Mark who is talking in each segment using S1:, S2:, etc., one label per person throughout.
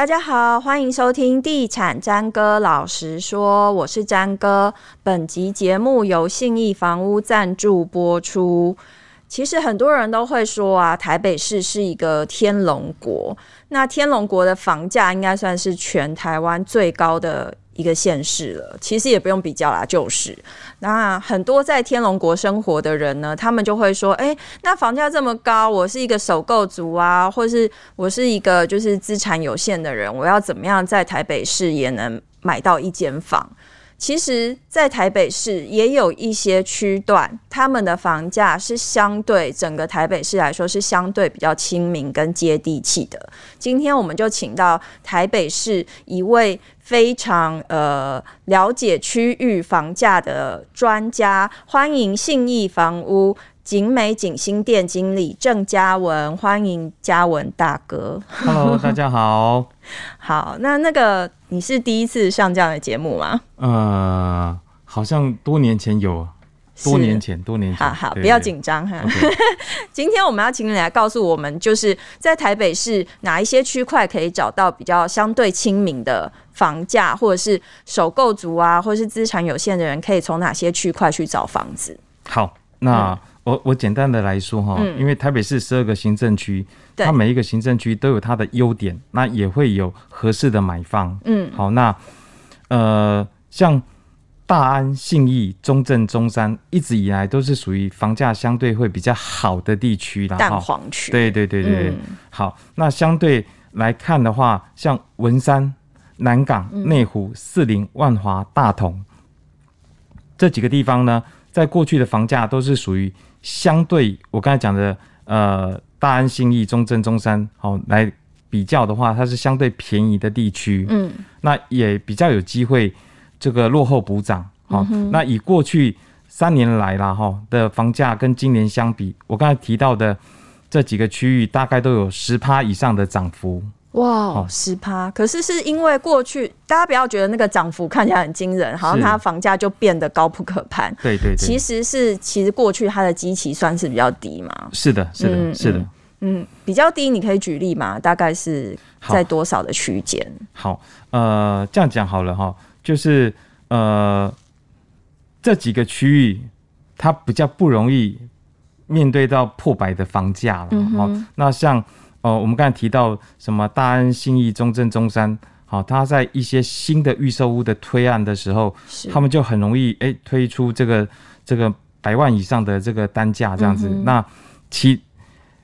S1: 大家好，欢迎收听《地产詹哥老实说》，我是詹哥。本集节目由信义房屋赞助播出。其实很多人都会说啊，台北市是一个天龙国。那天龙国的房价应该算是全台湾最高的一个县市了，其实也不用比较啦，就是那很多在天龙国生活的人呢，他们就会说，哎，那房价这么高，我是一个首购族啊，或是我是一个就是资产有限的人，我要怎么样在台北市也能买到一间房？其实，在台北市也有一些区段，他们的房价是相对整个台北市来说是相对比较亲民跟接地气的。今天我们就请到台北市一位非常呃了解区域房价的专家，欢迎信义房屋景美景新店经理郑嘉文，欢迎嘉文大哥。
S2: Hello，大家好。
S1: 好，那那个。你是第一次上这样的节目吗？
S2: 呃，好像多年前有，多年前，多年前。
S1: 好好，不要紧张哈。今天我们要请你来告诉我们，就是在台北市哪一些区块可以找到比较相对亲民的房价，或者是首购族啊，或者是资产有限的人，可以从哪些区块去找房子？
S2: 好，那。嗯我我简单的来说哈，因为台北市十二个行政区，它每一个行政区都有它的优点，那也会有合适的买方。嗯，好，那呃，像大安、信义、中正、中山，一直以来都是属于房价相对会比较好的地区啦。
S1: 蛋黄区。
S2: 对对对对，好，那相对来看的话，像文山、南港、内湖、四林、万华、大同这几个地方呢，在过去的房价都是属于。相对我刚才讲的，呃，大安、信义、中正、中山，好、哦、来比较的话，它是相对便宜的地区，嗯，那也比较有机会这个落后补涨，好、哦嗯，那以过去三年来啦哈的房价跟今年相比，我刚才提到的这几个区域，大概都有十趴以上的涨幅。
S1: 哇，十趴！可是是因为过去大家不要觉得那个涨幅看起来很惊人，好像它房价就变得高不可攀。
S2: 对对对，
S1: 其实是其实过去它的基期算是比较低嘛。
S2: 是的，是的，嗯、是的。
S1: 嗯，比较低，你可以举例嘛？大概是在多少的区间？
S2: 好，呃，这样讲好了哈，就是呃这几个区域它比较不容易面对到破百的房价了。嗯哼，那像。哦，我们刚才提到什么大安、信义、中正、中山，好，他在一些新的预售屋的推案的时候，他们就很容易哎、欸、推出这个这个百万以上的这个单价这样子。嗯、那其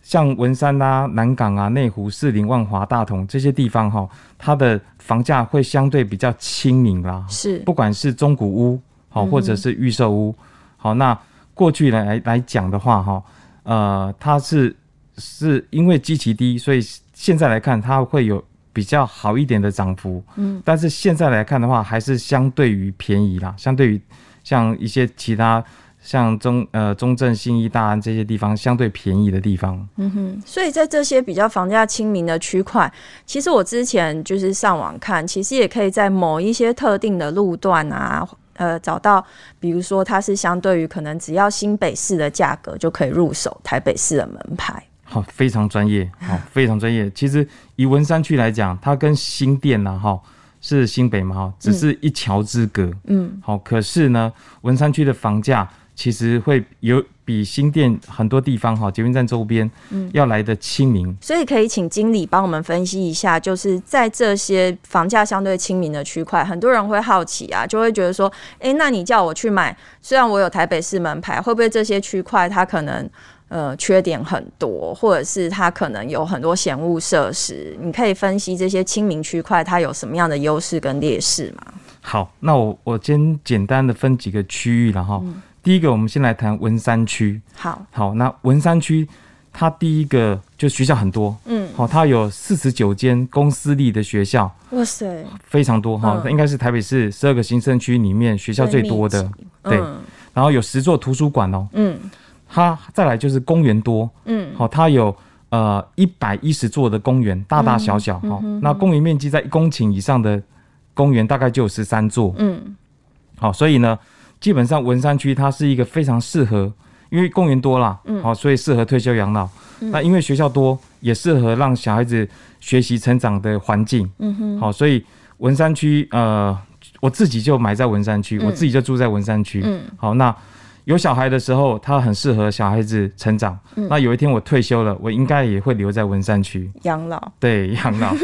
S2: 像文山啊、南港啊、内湖、士林、万华、大同这些地方哈，它的房价会相对比较亲民啦。是，不管是中古屋好，或者是预售屋好，那过去来来来讲的话哈，呃，它是。是因为基期低，所以现在来看它会有比较好一点的涨幅。嗯，但是现在来看的话，还是相对于便宜啦。相对于像一些其他像中呃中正、信义、大安这些地方相对便宜的地方。
S1: 嗯哼，所以在这些比较房价亲民的区块，其实我之前就是上网看，其实也可以在某一些特定的路段啊，呃，找到，比如说它是相对于可能只要新北市的价格就可以入手台北市的门牌。
S2: 好，非常专业，好，非常专业。其实以文山区来讲，它跟新店呐，哈，是新北嘛，哈，只是一桥之隔。嗯，好，可是呢，文山区的房价其实会有比新店很多地方，哈，捷运站周边，嗯，要来的亲民。
S1: 所以可以请经理帮我们分析一下，就是在这些房价相对亲民的区块，很多人会好奇啊，就会觉得说，哎，那你叫我去买，虽然我有台北市门牌，会不会这些区块它可能？呃，缺点很多，或者是它可能有很多嫌恶设施，你可以分析这些亲民区块它有什么样的优势跟劣势吗？
S2: 好，那我我先简单的分几个区域了哈、嗯。第一个，我们先来谈文山区。好，好，那文山区它第一个就学校很多，嗯，好，它有四十九间公私立的学校，
S1: 哇塞，
S2: 非常多哈，嗯、应该是台北市十二个行政区里面学校最多的，对、嗯。然后有十座图书馆哦，嗯。它再来就是公园多，嗯，好，它有呃一百一十座的公园，大大小小，哈、嗯，那公园面积在一公顷以上的公园大概就有十三座，嗯，好，所以呢，基本上文山区它是一个非常适合，因为公园多啦，嗯，好，所以适合退休养老，嗯、那因为学校多，也适合让小孩子学习成长的环境。嗯哼，好，所以文山区，呃，我自己就买在文山区，嗯、我自己就住在文山区。嗯，好，那。有小孩的时候，他很适合小孩子成长。嗯、那有一天我退休了，我应该也会留在文山区
S1: 养老。
S2: 对，养老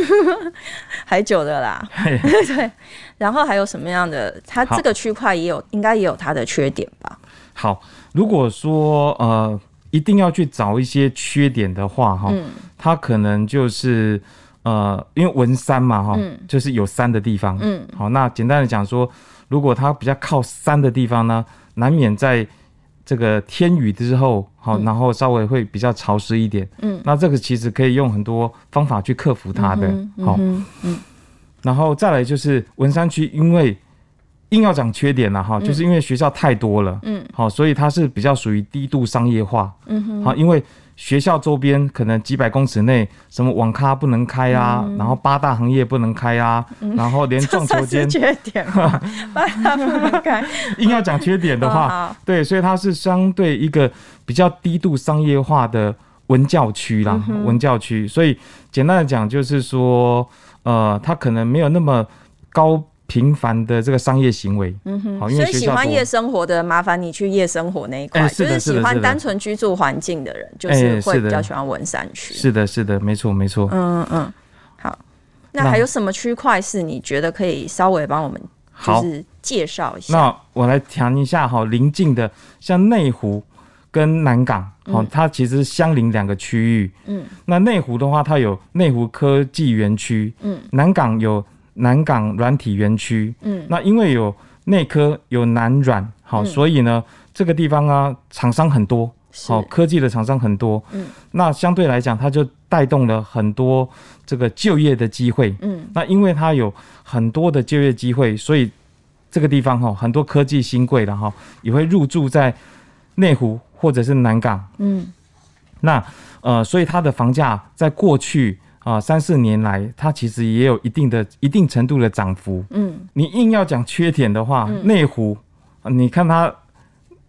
S1: 还久的啦。对，然后还有什么样的？它这个区块也有，好应该也有它的缺点吧？
S2: 好，如果说呃，一定要去找一些缺点的话，哈、嗯，它可能就是呃，因为文山嘛，哈，嗯、就是有山的地方。嗯，好，那简单的讲说，如果它比较靠山的地方呢？难免在这个天雨之后，好，然后稍微会比较潮湿一点。嗯，那这个其实可以用很多方法去克服它的。好，嗯，然后再来就是文山区，因为硬要讲缺点了哈，就是因为学校太多了。嗯，好，所以它是比较属于低度商业化。嗯哼，好，因为。学校周边可能几百公尺内，什么网咖不能开啊，嗯、然后八大行业不能开啊，嗯、然后连撞球间
S1: 缺点，八大不能开。
S2: 硬要讲缺点的话，哦、对，所以它是相对一个比较低度商业化的文教区啦，嗯、文教区。所以简单的讲，就是说，呃，它可能没有那么高。频繁的这个商业行为，嗯哼，好，因为
S1: 所以喜欢夜生活的，麻烦你去夜生活那一块，就是喜欢单纯居住环境的人，就是会比较喜欢文山区。
S2: 是的，是的，没错，没错。
S1: 嗯嗯，好，那还有什么区块是你觉得可以稍微帮我们就是介绍一下？
S2: 那我来谈一下哈，邻近的像内湖跟南港，好、嗯，它其实相邻两个区域。嗯，那内湖的话，它有内湖科技园区，嗯，南港有。南港软体园区，嗯，那因为有内科有南软，好，嗯、所以呢，这个地方啊，厂商很多，好是，科技的厂商很多，嗯，那相对来讲，它就带动了很多这个就业的机会，嗯，那因为它有很多的就业机会，所以这个地方哈，很多科技新贵的哈，也会入驻在内湖或者是南港，嗯，那呃，所以它的房价在过去。啊，三四年来，它其实也有一定的、一定程度的涨幅。嗯，你硬要讲缺点的话，内、嗯、湖，你看它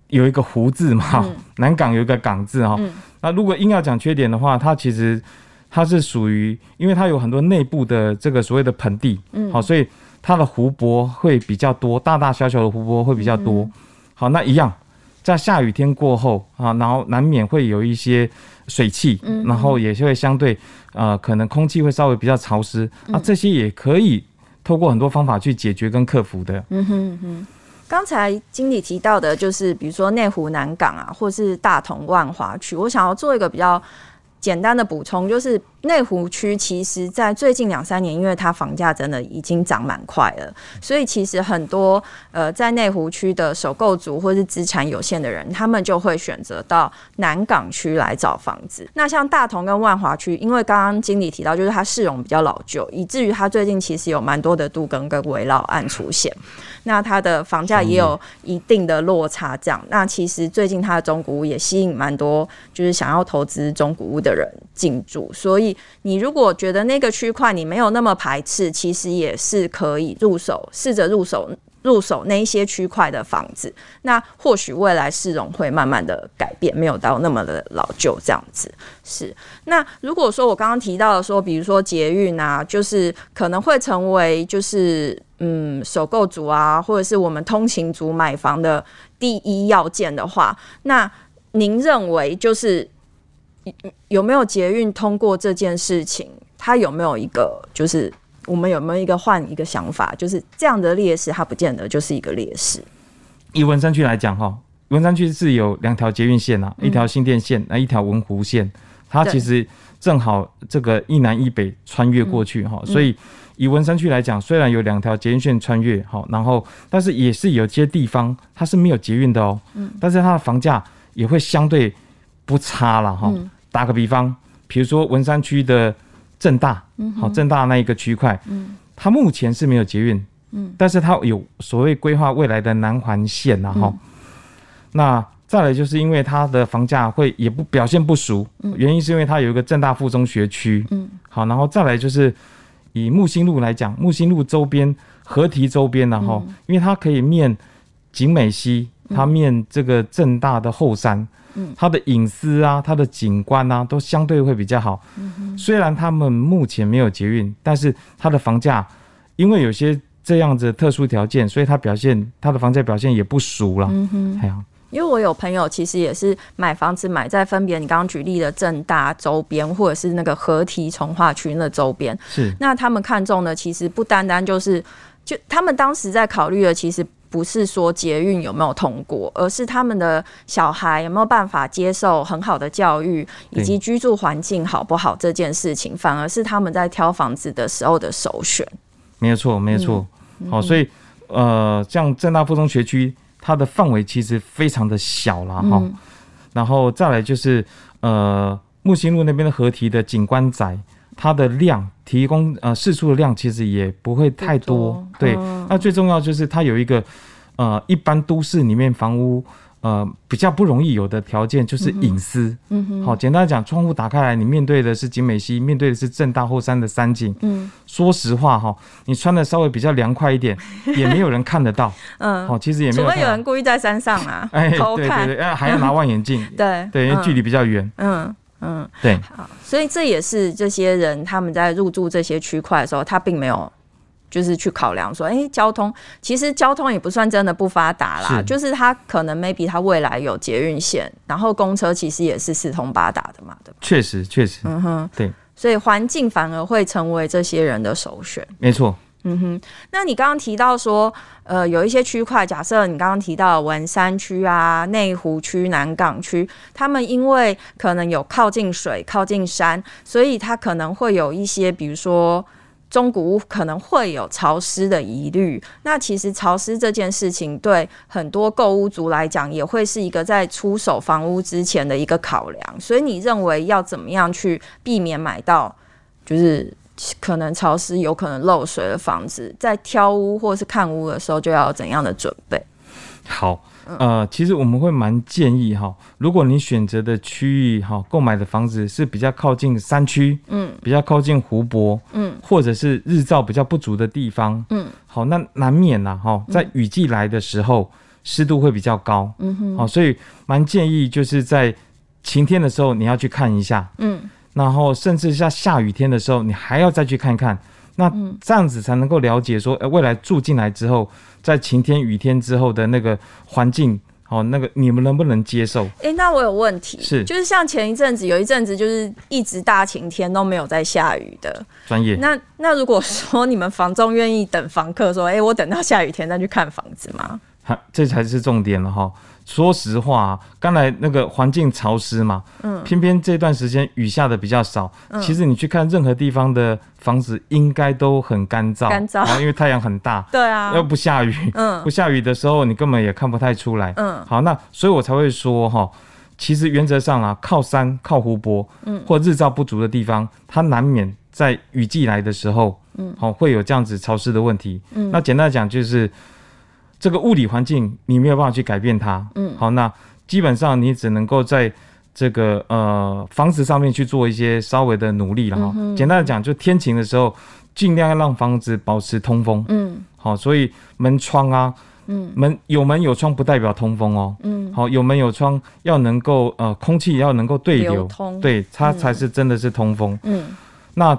S2: 有一个湖字嘛，嗯、南港有一个港字哈。嗯、那如果硬要讲缺点的话，它其实它是属于，因为它有很多内部的这个所谓的盆地，嗯，好，所以它的湖泊会比较多，大大小小的湖泊会比较多。嗯、好，那一样，在下雨天过后啊，然后难免会有一些水汽，嗯，然后也是会相对。呃，可能空气会稍微比较潮湿，啊、这些也可以透过很多方法去解决跟克服的。嗯哼
S1: 哼，刚才经理提到的，就是比如说内湖南港啊，或是大同万华区，我想要做一个比较简单的补充，就是。内湖区其实，在最近两三年，因为它房价真的已经涨蛮快了，所以其实很多呃，在内湖区的首购族或是资产有限的人，他们就会选择到南港区来找房子。那像大同跟万华区，因为刚刚经理提到，就是它市容比较老旧，以至于它最近其实有蛮多的杜更跟围老案出现。那它的房价也有一定的落差，这样。那其实最近它的中古屋也吸引蛮多，就是想要投资中古屋的人进驻，所以。你如果觉得那个区块你没有那么排斥，其实也是可以入手，试着入手入手那一些区块的房子。那或许未来市容会慢慢的改变，没有到那么的老旧这样子。是。那如果说我刚刚提到的说，比如说捷运啊，就是可能会成为就是嗯首购族啊，或者是我们通勤族买房的第一要件的话，那您认为就是？有没有捷运通过这件事情？它有没有一个，就是我们有没有一个换一个想法？就是这样的劣势，它不见得就是一个劣势。
S2: 以文山区来讲，哈，文山区是有两条捷运线啊，一条新店线，那一条文湖线，它其实正好这个一南一北穿越过去，哈，所以以文山区来讲，虽然有两条捷运线穿越，哈，然后但是也是有些地方它是没有捷运的哦，嗯，但是它的房价也会相对不差了，哈。打个比方，比如说文山区的正大，好，正大那一个区块，嗯。它目前是没有捷运，嗯。但是它有所谓规划未来的南环线呐，哈。那再来就是因为它的房价会也不表现不俗，原因是因为它有一个正大附中学区，嗯。好，然后再来就是以木星路来讲，木星路周边、河堤周边然后因为它可以面景美溪，它面这个正大的后山。嗯，它的隐私啊，它的景观啊，都相对会比较好。嗯，虽然他们目前没有捷运，但是它的房价因为有些这样子特殊条件，所以它表现它的房价表现也不俗了。嗯哼，哎呀。
S1: 因为我有朋友，其实也是买房子买在分别你刚刚举例的正大周边，或者是那个合体从化区那周边。
S2: 是，
S1: 那他们看中的其实不单单就是，就他们当时在考虑的，其实不是说捷运有没有通过，而是他们的小孩有没有办法接受很好的教育，以及居住环境好不好这件事情，反而是他们在挑房子的时候的首选。
S2: 没有错，没有错。嗯、好，所以呃，像正大附中学区。它的范围其实非常的小了哈，嗯、然后再来就是呃木星路那边的河堤的景观宅，它的量提供呃释出的量其实也不会太多，多对。嗯、那最重要就是它有一个呃一般都市里面房屋。呃，比较不容易有的条件就是隐私。嗯哼，好，简单讲，窗户打开来，你面对的是景美溪，面对的是正大后山的山景。嗯，说实话哈，你穿的稍微比较凉快一点，也没有人看得到。嗯，好，其实也没有。除
S1: 非有人故意在山上啊，哎，偷看，
S2: 对对对，还要拿望远镜。对对，因为距离比较远。嗯嗯，对。
S1: 好，所以这也是这些人他们在入住这些区块的时候，他并没有。就是去考量说，哎、欸，交通其实交通也不算真的不发达啦，是就是他可能 maybe 他未来有捷运线，然后公车其实也是四通八达的嘛，对吧？
S2: 确实，确实，嗯哼，对，
S1: 所以环境反而会成为这些人的首选。
S2: 没错，
S1: 嗯哼。那你刚刚提到说，呃，有一些区块，假设你刚刚提到文山区啊、内湖区、南港区，他们因为可能有靠近水、靠近山，所以它可能会有一些，比如说。中古屋可能会有潮湿的疑虑，那其实潮湿这件事情对很多购屋族来讲，也会是一个在出手房屋之前的一个考量。所以你认为要怎么样去避免买到就是可能潮湿、有可能漏水的房子，在挑屋或是看屋的时候，就要怎样的准备？
S2: 好。呃，其实我们会蛮建议哈，如果你选择的区域哈，购买的房子是比较靠近山区，嗯，比较靠近湖泊，嗯，或者是日照比较不足的地方，嗯，好，那难免呐哈，在雨季来的时候，湿度会比较高，嗯哼，好，所以蛮建议就是在晴天的时候你要去看一下，嗯，然后甚至像下雨天的时候，你还要再去看看。那这样子才能够了解说，呃，未来住进来之后，在晴天、雨天之后的那个环境，哦，那个你们能不能接受？
S1: 哎、欸，那我有问题，
S2: 是
S1: 就是像前一阵子有一阵子就是一直大晴天都没有在下雨的，
S2: 专业。
S1: 那那如果说你们房仲愿意等房客说，哎、欸，我等到下雨天再去看房子吗？
S2: 哈，这才是重点了哈。说实话，刚才那个环境潮湿嘛，嗯，偏偏这段时间雨下的比较少。嗯，其实你去看任何地方的房子，应该都很干燥，
S1: 干燥，
S2: 因为太阳很大。
S1: 对啊，
S2: 要不下雨，嗯，不下雨的时候，你根本也看不太出来。嗯，好，那所以我才会说哈，其实原则上啊，靠山、靠湖泊，嗯，或日照不足的地方，它难免在雨季来的时候，嗯，好，会有这样子潮湿的问题。嗯，那简单讲就是。这个物理环境你没有办法去改变它，嗯，好，那基本上你只能够在这个呃房子上面去做一些稍微的努力了哈。嗯、简单的讲，就天晴的时候，尽量要让房子保持通风，嗯，好，所以门窗啊，嗯，门有门有窗不代表通风哦，嗯，好，有门有窗要能够呃空气要能够对流，对，它才是真的是通风，嗯，那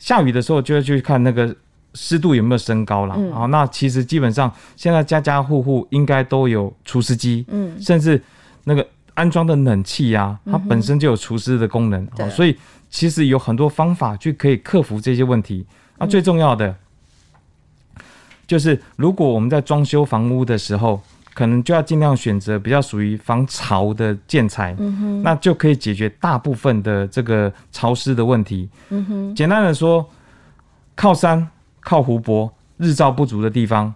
S2: 下雨的时候就要去看那个。湿度有没有升高了？嗯、好，那其实基本上现在家家户户应该都有除湿机，嗯，甚至那个安装的冷气啊，它本身就有除湿的功能，嗯、所以其实有很多方法去可以克服这些问题。那最重要的、嗯、就是，如果我们在装修房屋的时候，可能就要尽量选择比较属于防潮的建材，嗯哼，那就可以解决大部分的这个潮湿的问题。嗯哼，简单的说，靠山。靠湖泊、日照不足的地方，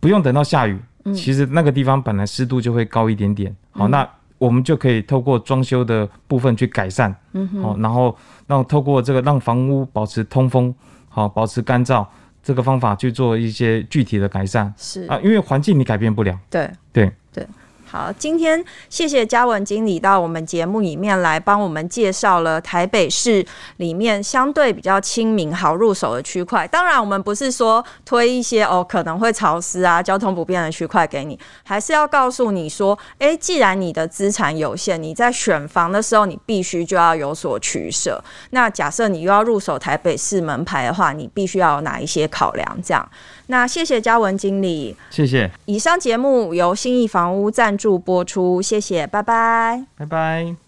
S2: 不用等到下雨，嗯、其实那个地方本来湿度就会高一点点。好，嗯、那我们就可以透过装修的部分去改善。嗯哼，好，然后让透过这个让房屋保持通风，好，保持干燥，这个方法去做一些具体的改善。是啊，因为环境你改变不了。
S1: 对
S2: 对对。
S1: 好，今天谢谢嘉文经理到我们节目里面来帮我们介绍了台北市里面相对比较亲民、好入手的区块。当然，我们不是说推一些哦可能会潮湿啊、交通不便的区块给你，还是要告诉你说，诶，既然你的资产有限，你在选房的时候，你必须就要有所取舍。那假设你又要入手台北市门牌的话，你必须要有哪一些考量？这样。那谢谢嘉文经理，
S2: 谢谢。
S1: 以上节目由新意房屋赞助播出，谢谢，拜拜，
S2: 拜拜。